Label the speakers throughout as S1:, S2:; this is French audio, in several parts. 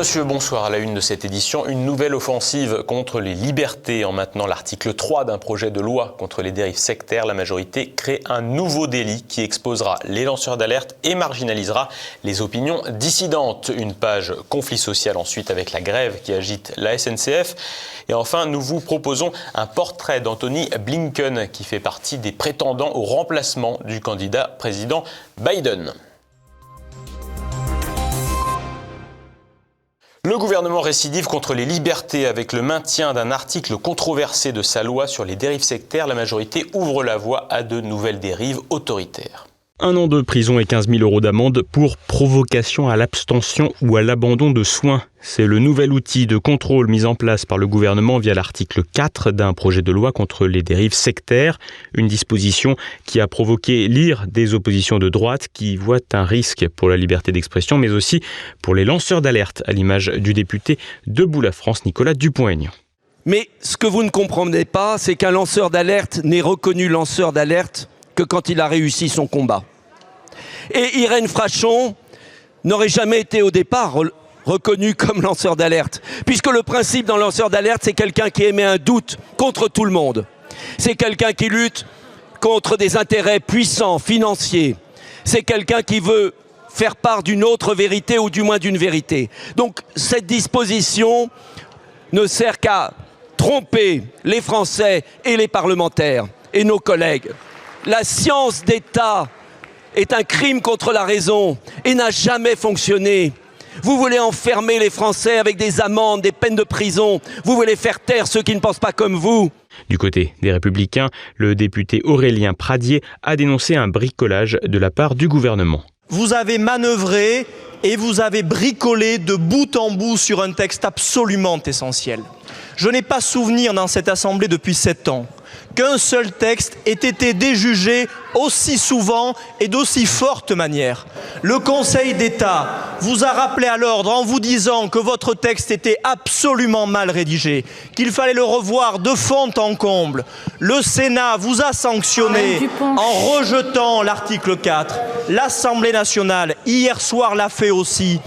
S1: monsieur, bonsoir. À la une de cette édition, une nouvelle offensive contre les libertés. En maintenant l'article 3 d'un projet de loi contre les dérives sectaires, la majorité crée un nouveau délit qui exposera les lanceurs d'alerte et marginalisera les opinions dissidentes. Une page conflit social ensuite avec la grève qui agite la SNCF. Et enfin, nous vous proposons un portrait d'Anthony Blinken qui fait partie des prétendants au remplacement du candidat président Biden. Le gouvernement récidive contre les libertés avec le maintien d'un article controversé de sa loi sur les dérives sectaires. La majorité ouvre la voie à de nouvelles dérives autoritaires.
S2: Un an de prison et 15 000 euros d'amende pour provocation à l'abstention ou à l'abandon de soins. C'est le nouvel outil de contrôle mis en place par le gouvernement via l'article 4 d'un projet de loi contre les dérives sectaires, une disposition qui a provoqué l'ire des oppositions de droite qui voient un risque pour la liberté d'expression mais aussi pour les lanceurs d'alerte à l'image du député Debout la France Nicolas Dupont-Aignan.
S3: Mais ce que vous ne comprenez pas, c'est qu'un lanceur d'alerte n'est reconnu lanceur d'alerte que quand il a réussi son combat. Et Irène Frachon n'aurait jamais été au départ reconnue comme lanceur d'alerte, puisque le principe d'un lanceur d'alerte, c'est quelqu'un qui émet un doute contre tout le monde. C'est quelqu'un qui lutte contre des intérêts puissants, financiers. C'est quelqu'un qui veut faire part d'une autre vérité ou du moins d'une vérité. Donc cette disposition ne sert qu'à tromper les Français et les parlementaires et nos collègues. La science d'État est un crime contre la raison et n'a jamais fonctionné. Vous voulez enfermer les Français avec des amendes, des peines de prison. Vous voulez faire taire ceux qui ne pensent pas comme vous.
S2: Du côté des Républicains, le député Aurélien Pradier a dénoncé un bricolage de la part du gouvernement.
S4: Vous avez manœuvré et vous avez bricolé de bout en bout sur un texte absolument essentiel. Je n'ai pas souvenir dans cette Assemblée depuis sept ans qu'un seul texte ait été déjugé aussi souvent et d'aussi forte manière. Le Conseil d'État vous a rappelé à l'ordre en vous disant que votre texte était absolument mal rédigé, qu'il fallait le revoir de fond en comble. Le Sénat vous a sanctionné en rejetant l'article 4. L'Assemblée nationale, hier soir, l'a fait aussi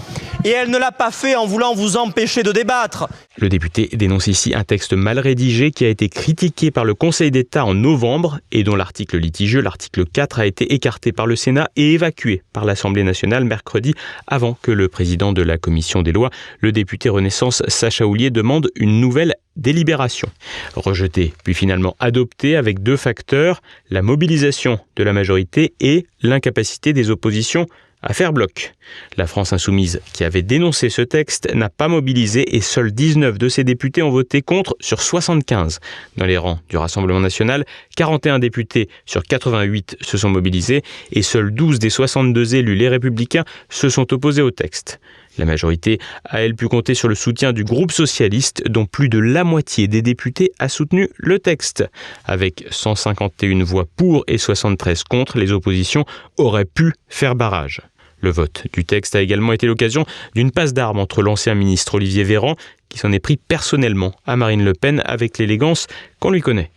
S4: et elle ne l'a pas fait en voulant vous empêcher de débattre.
S2: Le député dénonce ici un texte mal rédigé qui a été critiqué par le Conseil d'État en novembre et dont l'article litigieux, l'article 4, a été écarté par le Sénat et évacué par l'Assemblée nationale mercredi avant que le président de la commission des lois, le député Renaissance Sacha Houlier, demande une nouvelle délibération. Rejeté puis finalement adopté avec deux facteurs, la mobilisation de la majorité et l'incapacité des oppositions à faire bloc. La France insoumise, qui avait dénoncé ce texte, n'a pas mobilisé et seuls 19 de ses députés ont voté contre sur 75. Dans les rangs du Rassemblement national, 41 députés sur 88 se sont mobilisés et seuls 12 des 62 élus les républicains se sont opposés au texte. La majorité a, elle, pu compter sur le soutien du groupe socialiste, dont plus de la moitié des députés a soutenu le texte. Avec 151 voix pour et 73 contre, les oppositions auraient pu faire barrage. Le vote du texte a également été l'occasion d'une passe d'armes entre l'ancien ministre Olivier Véran, qui s'en est pris personnellement à Marine Le Pen avec l'élégance qu'on lui connaît.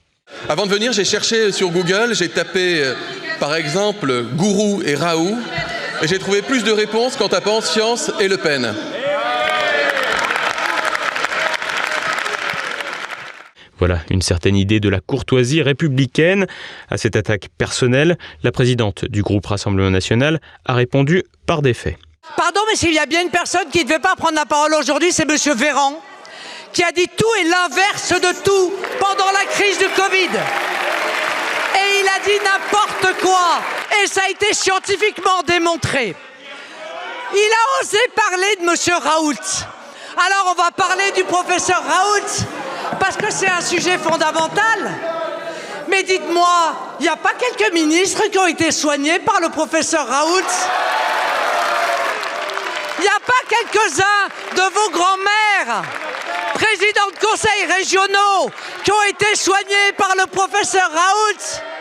S5: Avant de venir, j'ai cherché sur Google, j'ai tapé euh, par exemple Gourou et Raoult, et j'ai trouvé plus de réponses qu'en tapant Science et Le Pen.
S2: Voilà une certaine idée de la courtoisie républicaine. À cette attaque personnelle, la présidente du groupe Rassemblement national a répondu par des faits.
S6: Pardon, mais s'il y a bien une personne qui ne devait pas prendre la parole aujourd'hui, c'est M. Véran, qui a dit tout et l'inverse de tout pendant la crise du Covid. Et il a dit n'importe quoi. Et ça a été scientifiquement démontré. Il a osé parler de M. Raoult. Alors on va parler du professeur Raoult parce que c'est un sujet fondamental. Mais dites-moi, il n'y a pas quelques ministres qui ont été soignés par le professeur Raoult? Il n'y a pas quelques-uns de vos grands-mères, présidents de conseils régionaux, qui ont été soignés par le professeur Raoult?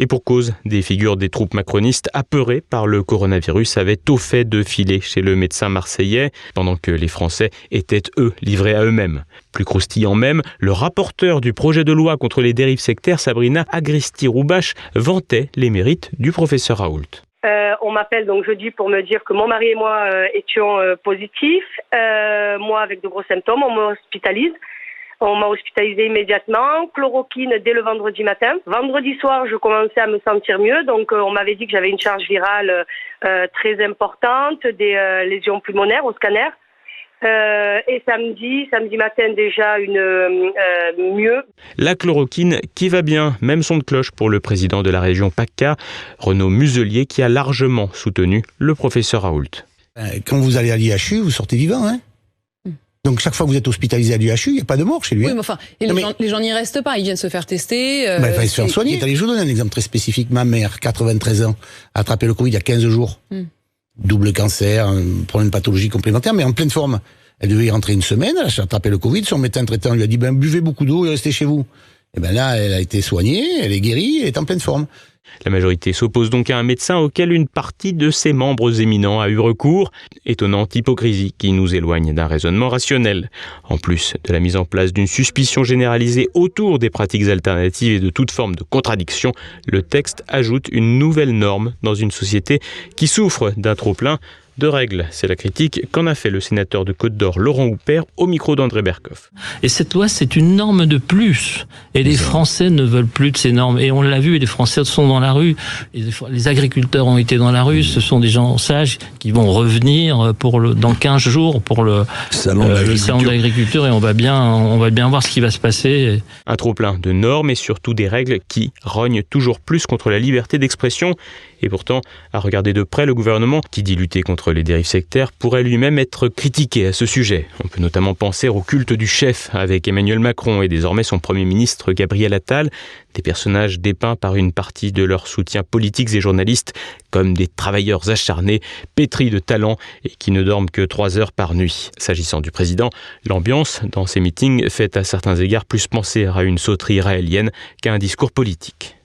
S2: Et pour cause, des figures des troupes macronistes apeurées par le coronavirus avaient au fait de filer chez le médecin marseillais, pendant que les Français étaient, eux, livrés à eux-mêmes. Plus croustillant même, le rapporteur du projet de loi contre les dérives sectaires, Sabrina Agristi-Roubache, vantait les mérites du professeur Raoult.
S7: Euh, on m'appelle donc jeudi pour me dire que mon mari et moi euh, étions euh, positifs. moi avec de gros symptômes, on m'hospitalise. On m'a hospitalisé immédiatement, chloroquine dès le vendredi matin. Vendredi soir, je commençais à me sentir mieux, donc on m'avait dit que j'avais une charge virale très importante, des lésions pulmonaires au scanner. Euh, et samedi, samedi matin déjà une euh, mieux.
S2: La chloroquine qui va bien, même son de cloche pour le président de la région PACA, Renaud Muselier, qui a largement soutenu le professeur Raoult.
S8: Euh, quand vous allez à l'IHU, vous sortez vivant, hein? Donc chaque fois que vous êtes hospitalisé à l'IHU, il n'y a pas de mort chez lui.
S9: Oui,
S8: hein.
S9: mais enfin, les, gens, n'y restent pas, ils viennent se faire tester.
S8: Euh, bah, se faire soigner. Allez, je vous donne un exemple très spécifique. Ma mère, 93 ans, a attrapé le Covid il y a 15 jours. Hmm double cancer, un problème de pathologie complémentaire, mais en pleine forme. Elle devait y rentrer une semaine, elle a attrapé le Covid, son médecin traitant lui a dit, ben, buvez beaucoup d'eau et restez chez vous. Et ben là, elle a été soignée, elle est guérie, elle est en pleine forme.
S2: La majorité s'oppose donc à un médecin auquel une partie de ses membres éminents a eu recours. Étonnante hypocrisie qui nous éloigne d'un raisonnement rationnel. En plus de la mise en place d'une suspicion généralisée autour des pratiques alternatives et de toute forme de contradiction, le texte ajoute une nouvelle norme dans une société qui souffre d'un trop-plein de règles. C'est la critique qu'en a fait le sénateur de Côte d'Or, Laurent Houpert, au micro d'André Berkoff.
S10: Et cette loi, c'est une norme de plus. Et les Français ne veulent plus de ces normes. Et on l'a vu, les Français sont dans la rue. Les agriculteurs ont été dans la rue. Ce sont des gens sages qui vont revenir pour le, dans 15 jours pour le salon de euh, l'agriculture. Et on va, bien, on va bien voir ce qui va se passer.
S2: Un trop-plein de normes et surtout des règles qui rognent toujours plus contre la liberté d'expression et pourtant, à regarder de près, le gouvernement, qui dit lutter contre les dérives sectaires, pourrait lui-même être critiqué à ce sujet. On peut notamment penser au culte du chef avec Emmanuel Macron et désormais son Premier ministre Gabriel Attal, des personnages dépeints par une partie de leurs soutiens politiques et journalistes comme des travailleurs acharnés, pétris de talent et qui ne dorment que trois heures par nuit. S'agissant du président, l'ambiance dans ces meetings fait à certains égards plus penser à une sauterie raélienne qu'à un discours politique.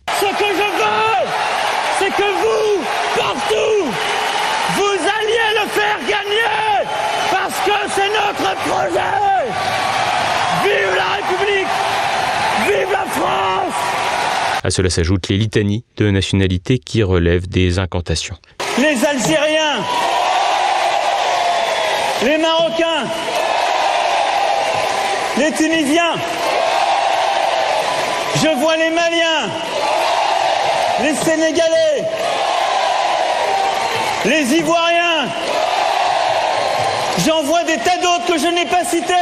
S11: Vive la République Vive la France
S2: À cela s'ajoutent les litanies de nationalités qui relèvent des incantations.
S11: Les Algériens, les Marocains, les Tunisiens, je vois les Maliens, les Sénégalais, les Ivoiriens, J'en vois des tas d'autres que je n'ai pas cités.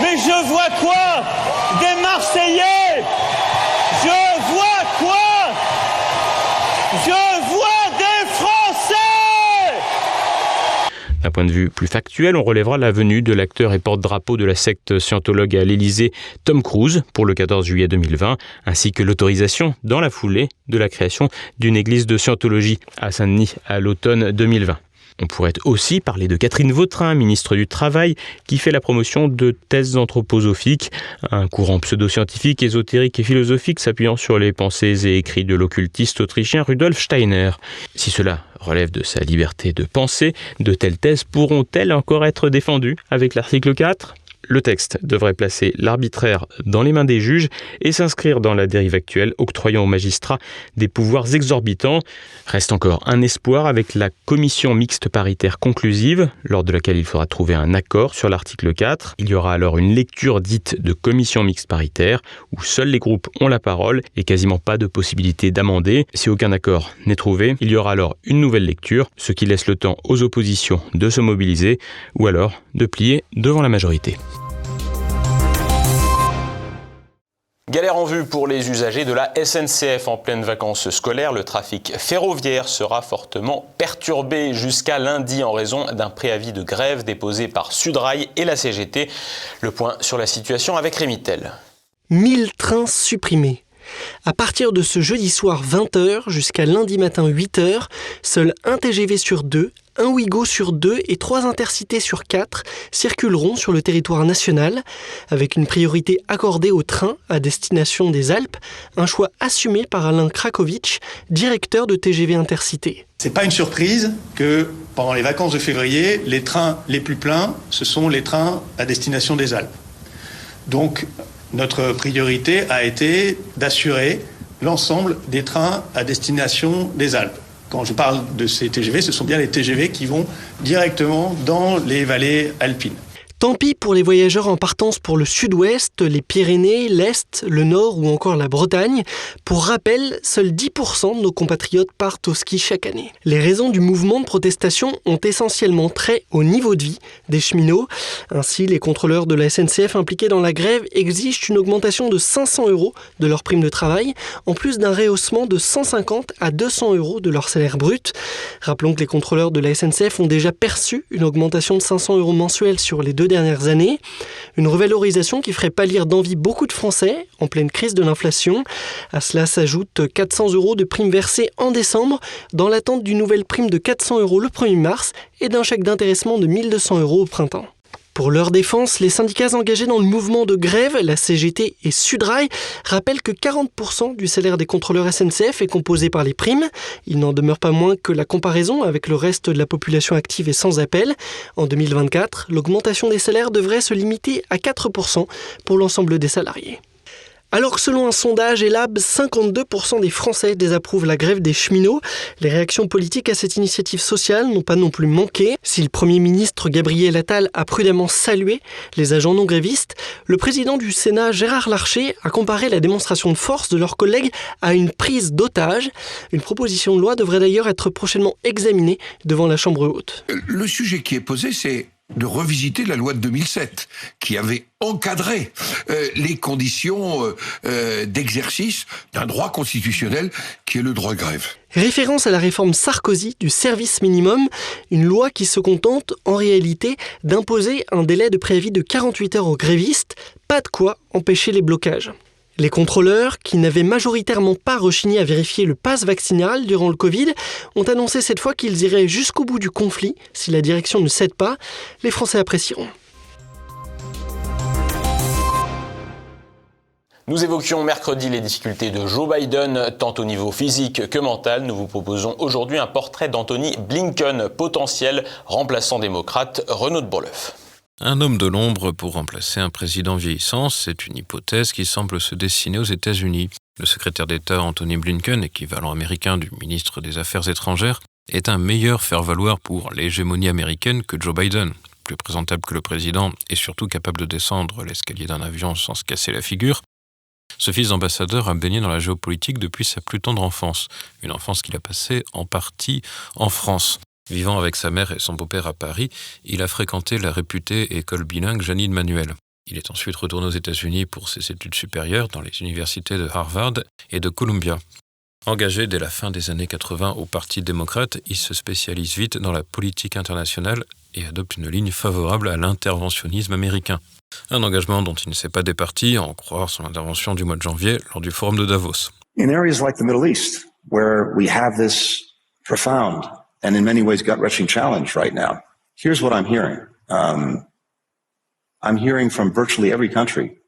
S11: Mais je vois quoi Des Marseillais Je vois quoi Je vois des Français
S2: D'un point de vue plus factuel, on relèvera la venue de l'acteur et porte-drapeau de la secte scientologue à l'Élysée, Tom Cruise, pour le 14 juillet 2020, ainsi que l'autorisation, dans la foulée, de la création d'une église de scientologie à Saint-Denis à l'automne 2020. On pourrait aussi parler de Catherine Vautrin, ministre du Travail, qui fait la promotion de thèses anthroposophiques, un courant pseudo-scientifique, ésotérique et philosophique s'appuyant sur les pensées et écrits de l'occultiste autrichien Rudolf Steiner. Si cela relève de sa liberté de penser, de telles thèses pourront-elles encore être défendues avec l'article 4 le texte devrait placer l'arbitraire dans les mains des juges et s'inscrire dans la dérive actuelle, octroyant aux magistrats des pouvoirs exorbitants. Reste encore un espoir avec la commission mixte paritaire conclusive, lors de laquelle il faudra trouver un accord sur l'article 4. Il y aura alors une lecture dite de commission mixte paritaire, où seuls les groupes ont la parole et quasiment pas de possibilité d'amender. Si aucun accord n'est trouvé, il y aura alors une nouvelle lecture, ce qui laisse le temps aux oppositions de se mobiliser, ou alors de plier devant la majorité.
S1: Galère en vue pour les usagers de la SNCF en pleine vacances scolaires. Le trafic ferroviaire sera fortement perturbé jusqu'à lundi en raison d'un préavis de grève déposé par Sudrail et la CGT. Le point sur la situation avec Rémitel.
S12: 1000 trains supprimés. À partir de ce jeudi soir 20h jusqu'à lundi matin 8h, seul un TGV sur deux un Ouigo sur deux et trois intercités sur quatre circuleront sur le territoire national, avec une priorité accordée aux trains à destination des Alpes, un choix assumé par Alain Krakowicz, directeur de TGV Intercité.
S13: C'est pas une surprise que pendant les vacances de février, les trains les plus pleins, ce sont les trains à destination des Alpes. Donc, notre priorité a été d'assurer l'ensemble des trains à destination des Alpes. Quand je parle de ces TGV, ce sont bien les TGV qui vont directement dans les vallées alpines.
S12: Tant pis pour les voyageurs en partance pour le sud-ouest, les Pyrénées, l'Est, le Nord ou encore la Bretagne. Pour rappel, seuls 10% de nos compatriotes partent au ski chaque année. Les raisons du mouvement de protestation ont essentiellement trait au niveau de vie des cheminots. Ainsi, les contrôleurs de la SNCF impliqués dans la grève exigent une augmentation de 500 euros de leur prime de travail, en plus d'un rehaussement de 150 à 200 euros de leur salaire brut. Rappelons que les contrôleurs de la SNCF ont déjà perçu une augmentation de 500 euros mensuels sur les deux dernières années. Une revalorisation qui ferait pâlir d'envie beaucoup de Français en pleine crise de l'inflation. À cela s'ajoutent 400 euros de primes versées en décembre dans l'attente d'une nouvelle prime de 400 euros le 1er mars et d'un chèque d'intéressement de 1200 euros au printemps. Pour leur défense, les syndicats engagés dans le mouvement de grève, la CGT et Sudrail, rappellent que 40% du salaire des contrôleurs SNCF est composé par les primes. Il n'en demeure pas moins que la comparaison avec le reste de la population active est sans appel. En 2024, l'augmentation des salaires devrait se limiter à 4% pour l'ensemble des salariés. Alors selon un sondage ELAB, 52% des Français désapprouvent la grève des cheminots, les réactions politiques à cette initiative sociale n'ont pas non plus manqué. Si le Premier ministre Gabriel Attal a prudemment salué les agents non grévistes, le président du Sénat Gérard Larcher a comparé la démonstration de force de leurs collègues à une prise d'otage. Une proposition de loi devrait d'ailleurs être prochainement examinée devant la Chambre haute.
S14: Le sujet qui est posé, c'est de revisiter la loi de 2007 qui avait encadré euh, les conditions euh, euh, d'exercice d'un droit constitutionnel qui est le droit de grève.
S12: Référence à la réforme Sarkozy du service minimum, une loi qui se contente en réalité d'imposer un délai de préavis de 48 heures aux grévistes, pas de quoi empêcher les blocages. Les contrôleurs, qui n'avaient majoritairement pas rechigné à vérifier le pass vaccinal durant le Covid, ont annoncé cette fois qu'ils iraient jusqu'au bout du conflit si la direction ne cède pas. Les Français apprécieront.
S1: Nous évoquions mercredi les difficultés de Joe Biden, tant au niveau physique que mental. Nous vous proposons aujourd'hui un portrait d'Anthony Blinken, potentiel remplaçant démocrate Renaud de Bourleuf.
S15: Un homme de l'ombre pour remplacer un président vieillissant, c'est une hypothèse qui semble se dessiner aux États-Unis. Le secrétaire d'État Anthony Blinken, équivalent américain du ministre des Affaires étrangères, est un meilleur faire-valoir pour l'hégémonie américaine que Joe Biden, plus présentable que le président et surtout capable de descendre l'escalier d'un avion sans se casser la figure. Ce fils d'ambassadeur a baigné dans la géopolitique depuis sa plus tendre enfance, une enfance qu'il a passée en partie en France. Vivant avec sa mère et son beau-père à Paris, il a fréquenté la réputée école bilingue Janine Manuel. Il est ensuite retourné aux États-Unis pour ses études supérieures dans les universités de Harvard et de Columbia. Engagé dès la fin des années 80 au Parti démocrate, il se spécialise vite dans la politique internationale et adopte une ligne favorable à l'interventionnisme américain. Un engagement dont il ne s'est pas départi, à en croire son intervention du mois de janvier lors du forum de Davos.
S16: Middle East, and in many ways gut-wrenching challenge right now. Here's what I'm hearing. Um, I'm hearing from virtually every country.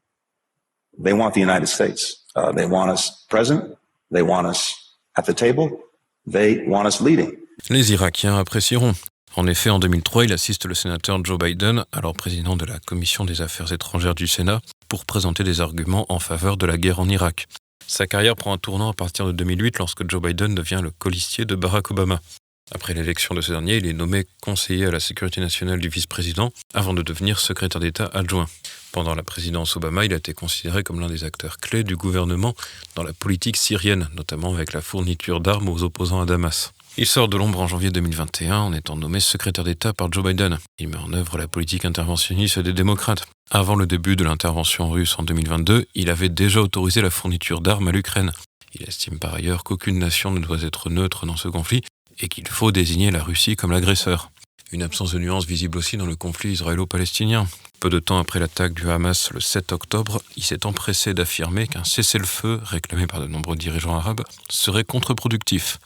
S16: They want the United States. Uh, they want us present. They want us at the table. They want us leading.
S15: Les Irakiens apprécieront. En effet, en 2003, il assiste le sénateur Joe Biden, alors président de la Commission des Affaires étrangères du Sénat, pour présenter des arguments en faveur de la guerre en Irak. Sa carrière prend un tournant à partir de 2008 lorsque Joe Biden devient le colistier de Barack Obama. Après l'élection de ce dernier, il est nommé conseiller à la sécurité nationale du vice-président avant de devenir secrétaire d'État adjoint. Pendant la présidence Obama, il a été considéré comme l'un des acteurs clés du gouvernement dans la politique syrienne, notamment avec la fourniture d'armes aux opposants à Damas. Il sort de l'ombre en janvier 2021 en étant nommé secrétaire d'État par Joe Biden. Il met en œuvre la politique interventionniste des démocrates. Avant le début de l'intervention russe en 2022, il avait déjà autorisé la fourniture d'armes à l'Ukraine. Il estime par ailleurs qu'aucune nation ne doit être neutre dans ce conflit et qu'il faut désigner la Russie comme l'agresseur. Une absence de nuance visible aussi dans le conflit israélo-palestinien. Peu de temps après l'attaque du Hamas le 7 octobre, il s'est empressé d'affirmer qu'un cessez-le-feu, réclamé par de nombreux dirigeants arabes, serait contre-productif.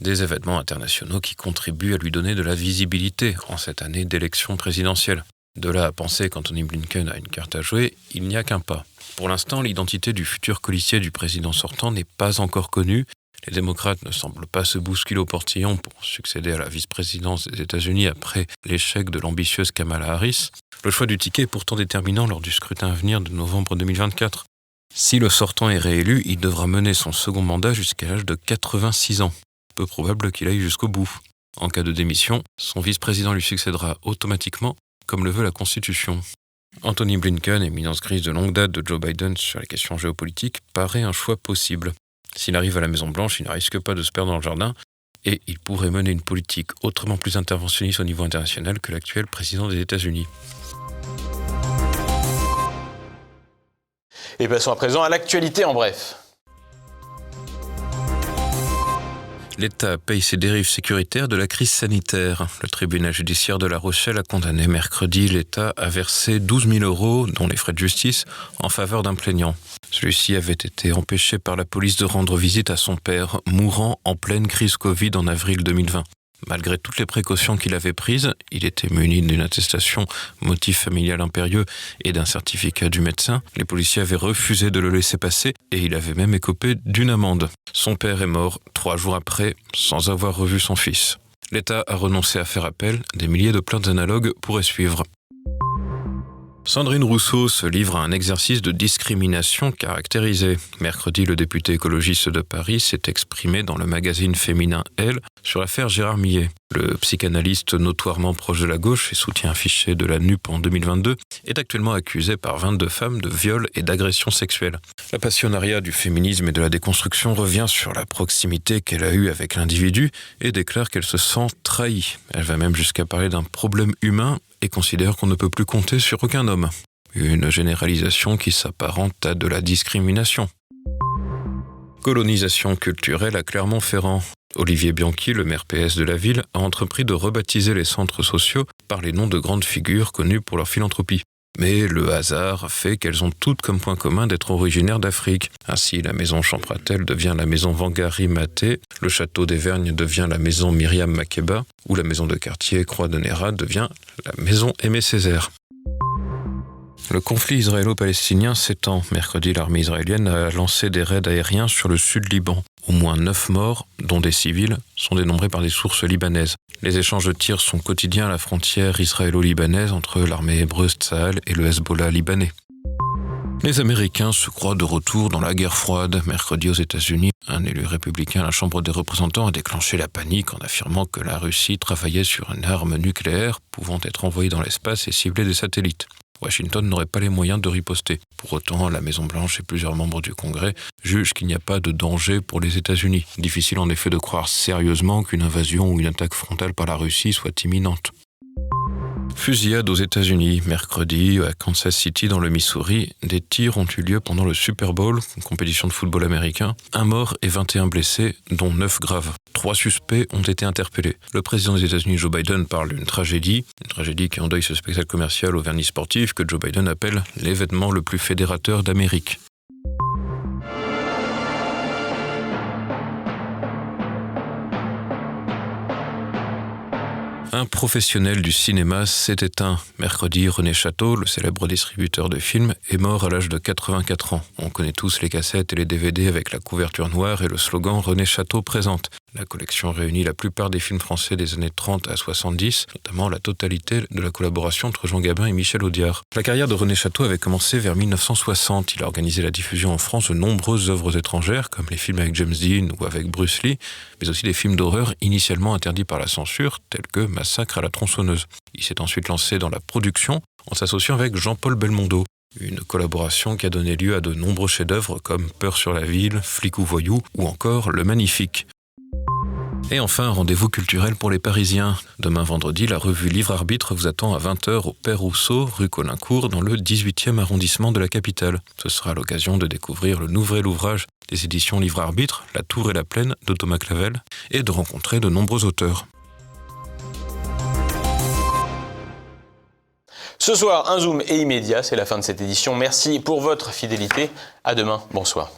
S15: Des événements internationaux qui contribuent à lui donner de la visibilité en cette année d'élection présidentielle. De là à penser qu'Anthony Blinken a une carte à jouer, il n'y a qu'un pas. Pour l'instant, l'identité du futur colissier du président sortant n'est pas encore connue les démocrates ne semblent pas se bousculer au portillon pour succéder à la vice-présidence des États-Unis après l'échec de l'ambitieuse Kamala Harris. Le choix du ticket est pourtant déterminant lors du scrutin à venir de novembre 2024. Si le sortant est réélu, il devra mener son second mandat jusqu'à l'âge de 86 ans. peu probable qu'il aille jusqu'au bout. En cas de démission, son vice-président lui succédera automatiquement, comme le veut la Constitution. Anthony Blinken, éminence grise de longue date de Joe Biden sur les questions géopolitiques, paraît un choix possible. S'il arrive à la Maison-Blanche, il ne risque pas de se perdre dans le jardin et il pourrait mener une politique autrement plus interventionniste au niveau international que l'actuel président des États-Unis.
S1: Et passons à présent à l'actualité en bref.
S15: L'État paye ses dérives sécuritaires de la crise sanitaire. Le tribunal judiciaire de La Rochelle a condamné mercredi l'État à verser 12 000 euros, dont les frais de justice, en faveur d'un plaignant. Celui-ci avait été empêché par la police de rendre visite à son père, mourant en pleine crise Covid en avril 2020. Malgré toutes les précautions qu'il avait prises, il était muni d'une attestation motif familial impérieux et d'un certificat du médecin. Les policiers avaient refusé de le laisser passer et il avait même écopé d'une amende. Son père est mort trois jours après sans avoir revu son fils. L'État a renoncé à faire appel, des milliers de plaintes analogues pourraient suivre. Sandrine Rousseau se livre à un exercice de discrimination caractérisé. Mercredi, le député écologiste de Paris s'est exprimé dans le magazine féminin Elle sur l'affaire Gérard Millet. Le psychanalyste notoirement proche de la gauche et soutien affiché de la NUP en 2022 est actuellement accusé par 22 femmes de viol et d'agression sexuelle. La passionnariat du féminisme et de la déconstruction revient sur la proximité qu'elle a eue avec l'individu et déclare qu'elle se sent trahie. Elle va même jusqu'à parler d'un problème humain considère qu'on ne peut plus compter sur aucun homme. Une généralisation qui s'apparente à de la discrimination. Colonisation culturelle à Clermont-Ferrand. Olivier Bianchi, le maire PS de la ville, a entrepris de rebaptiser les centres sociaux par les noms de grandes figures connues pour leur philanthropie. Mais le hasard fait qu'elles ont toutes comme point commun d'être originaires d'Afrique. Ainsi, la maison Champratel devient la maison Vangari Maté, le château des Vergnes devient la maison Myriam Makeba, ou la maison de quartier Croix de Néra devient la maison Aimé Césaire. Le conflit israélo-palestinien s'étend. Mercredi, l'armée israélienne a lancé des raids aériens sur le sud Liban. Au moins neuf morts, dont des civils, sont dénombrés par des sources libanaises. Les échanges de tirs sont quotidiens à la frontière israélo-libanaise entre l'armée hébreu Tsahal et le Hezbollah libanais. Les Américains se croient de retour dans la guerre froide. Mercredi aux États-Unis, un élu républicain à la Chambre des représentants a déclenché la panique en affirmant que la Russie travaillait sur une arme nucléaire pouvant être envoyée dans l'espace et cibler des satellites. Washington n'aurait pas les moyens de riposter. Pour autant, la Maison-Blanche et plusieurs membres du Congrès jugent qu'il n'y a pas de danger pour les États-Unis. Difficile en effet de croire sérieusement qu'une invasion ou une attaque frontale par la Russie soit imminente. Fusillade aux États-Unis. Mercredi, à Kansas City, dans le Missouri, des tirs ont eu lieu pendant le Super Bowl, compétition de football américain. Un mort et 21 blessés, dont 9 graves. Trois suspects ont été interpellés. Le président des États-Unis, Joe Biden, parle d'une tragédie, une tragédie qui endeuille ce spectacle commercial au vernis sportif que Joe Biden appelle l'événement le plus fédérateur d'Amérique. Un professionnel du cinéma s'est éteint. Mercredi, René Château, le célèbre distributeur de films, est mort à l'âge de 84 ans. On connaît tous les cassettes et les DVD avec la couverture noire et le slogan René Château présente. La collection réunit la plupart des films français des années 30 à 70, notamment la totalité de la collaboration entre Jean Gabin et Michel Audiard. La carrière de René Château avait commencé vers 1960. Il a organisé la diffusion en France de nombreuses œuvres étrangères, comme les films avec James Dean ou avec Bruce Lee, mais aussi des films d'horreur initialement interdits par la censure, tels que Massacre à la tronçonneuse. Il s'est ensuite lancé dans la production en s'associant avec Jean-Paul Belmondo. Une collaboration qui a donné lieu à de nombreux chefs-d'œuvre comme Peur sur la ville, Flic ou Voyou ou encore Le Magnifique. Et enfin, rendez-vous culturel pour les Parisiens. Demain vendredi, la revue Livre Arbitre vous attend à 20h au Père Rousseau, rue Colincourt, dans le 18e arrondissement de la capitale. Ce sera l'occasion de découvrir le nouvel ouvrage des éditions Livre Arbitre, La Tour et la Plaine de Thomas Clavel, et de rencontrer de nombreux auteurs.
S1: Ce soir, un zoom et immédiat, c'est la fin de cette édition. Merci pour votre fidélité. À demain. Bonsoir.